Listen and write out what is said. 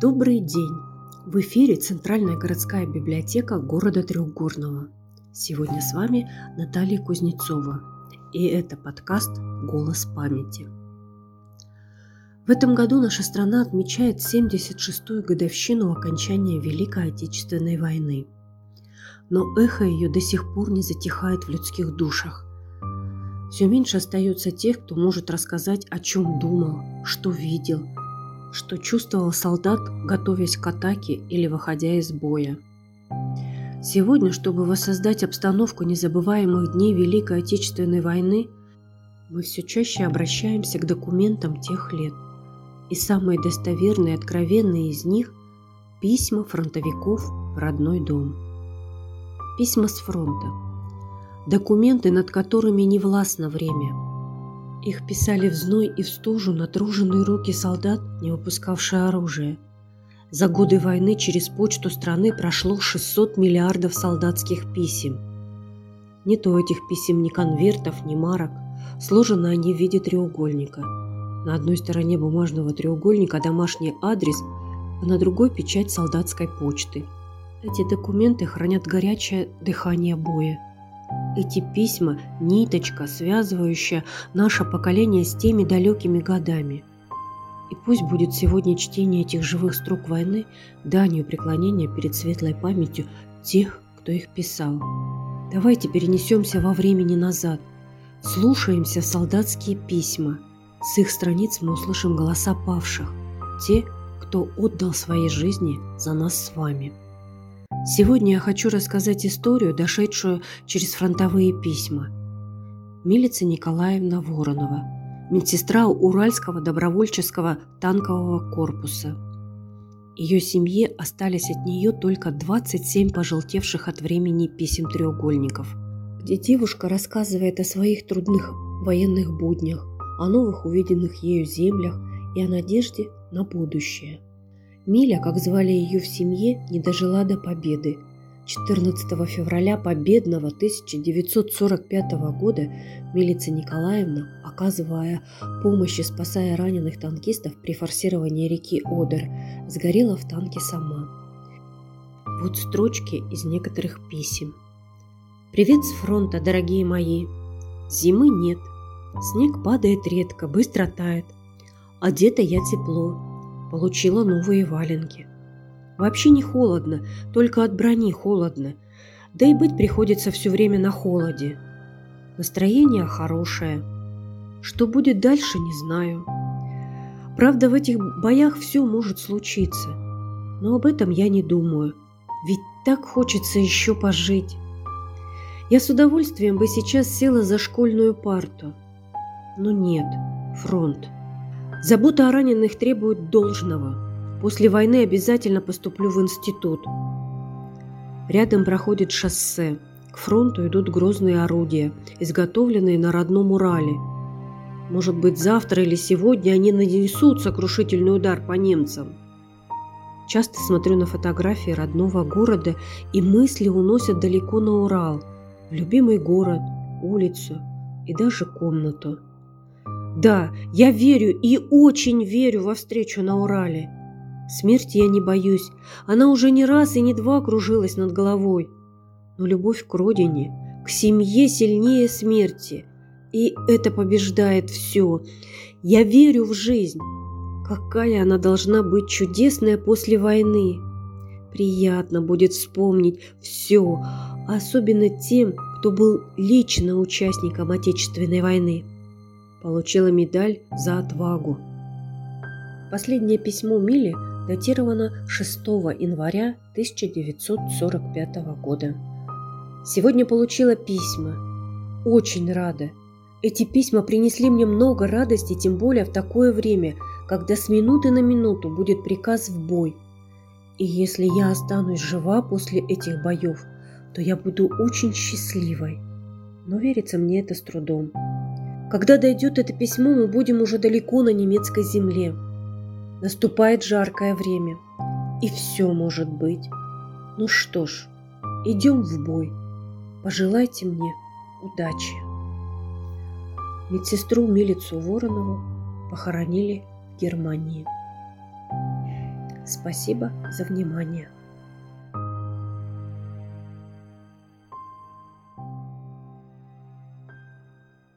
Добрый день! В эфире Центральная городская библиотека города Трехгорного. Сегодня с вами Наталья Кузнецова, и это подкаст «Голос памяти». В этом году наша страна отмечает 76-ю годовщину окончания Великой Отечественной войны. Но эхо ее до сих пор не затихает в людских душах. Все меньше остается тех, кто может рассказать, о чем думал, что видел – что чувствовал солдат, готовясь к атаке или выходя из боя. Сегодня, чтобы воссоздать обстановку незабываемых дней Великой Отечественной войны, мы все чаще обращаемся к документам тех лет. И самые достоверные и откровенные из них – письма фронтовиков в родной дом. Письма с фронта. Документы, над которыми не властно время – их писали в зной и в стужу натруженные руки солдат, не выпускавшие оружие. За годы войны через почту страны прошло 600 миллиардов солдатских писем. Нет у этих писем ни конвертов, ни марок. Сложены они в виде треугольника. На одной стороне бумажного треугольника домашний адрес, а на другой печать солдатской почты. Эти документы хранят горячее дыхание боя – эти письма – ниточка, связывающая наше поколение с теми далекими годами. И пусть будет сегодня чтение этих живых строк войны данью преклонения перед светлой памятью тех, кто их писал. Давайте перенесемся во времени назад, слушаемся солдатские письма. С их страниц мы услышим голоса павших, те, кто отдал свои жизни за нас с вами. Сегодня я хочу рассказать историю, дошедшую через фронтовые письма. Милица Николаевна Воронова, медсестра Уральского добровольческого танкового корпуса. Ее семье остались от нее только 27 пожелтевших от времени писем треугольников, где девушка рассказывает о своих трудных военных буднях, о новых увиденных ею землях и о надежде на будущее – Миля, как звали ее в семье, не дожила до победы. 14 февраля победного 1945 года милица Николаевна, оказывая помощь и спасая раненых танкистов при форсировании реки Одер, сгорела в танке сама. Вот строчки из некоторых писем. «Привет с фронта, дорогие мои! Зимы нет, снег падает редко, быстро тает. Одета я тепло, Получила новые валенки. Вообще не холодно, только от брони холодно. Да и быть приходится все время на холоде. Настроение хорошее. Что будет дальше, не знаю. Правда, в этих боях все может случиться. Но об этом я не думаю. Ведь так хочется еще пожить. Я с удовольствием бы сейчас села за школьную парту. Но нет, фронт. Забота о раненых требует должного. После войны обязательно поступлю в институт. Рядом проходит шоссе. К фронту идут грозные орудия, изготовленные на родном Урале. Может быть, завтра или сегодня они нанесут сокрушительный удар по немцам. Часто смотрю на фотографии родного города, и мысли уносят далеко на Урал, в любимый город, улицу и даже комнату. Да, я верю и очень верю во встречу на Урале. Смерти я не боюсь. Она уже не раз и не два кружилась над головой. Но любовь к родине, к семье сильнее смерти. И это побеждает все. Я верю в жизнь. Какая она должна быть чудесная после войны. Приятно будет вспомнить все, особенно тем, кто был лично участником Отечественной войны получила медаль за отвагу. Последнее письмо Мили датировано 6 января 1945 года. Сегодня получила письма. Очень рада. Эти письма принесли мне много радости, тем более в такое время, когда с минуты на минуту будет приказ в бой. И если я останусь жива после этих боев, то я буду очень счастливой. Но верится мне это с трудом. Когда дойдет это письмо, мы будем уже далеко на немецкой земле. Наступает жаркое время, и все может быть. Ну что ж, идем в бой. Пожелайте мне удачи. Медсестру Милицу Воронову похоронили в Германии. Спасибо за внимание.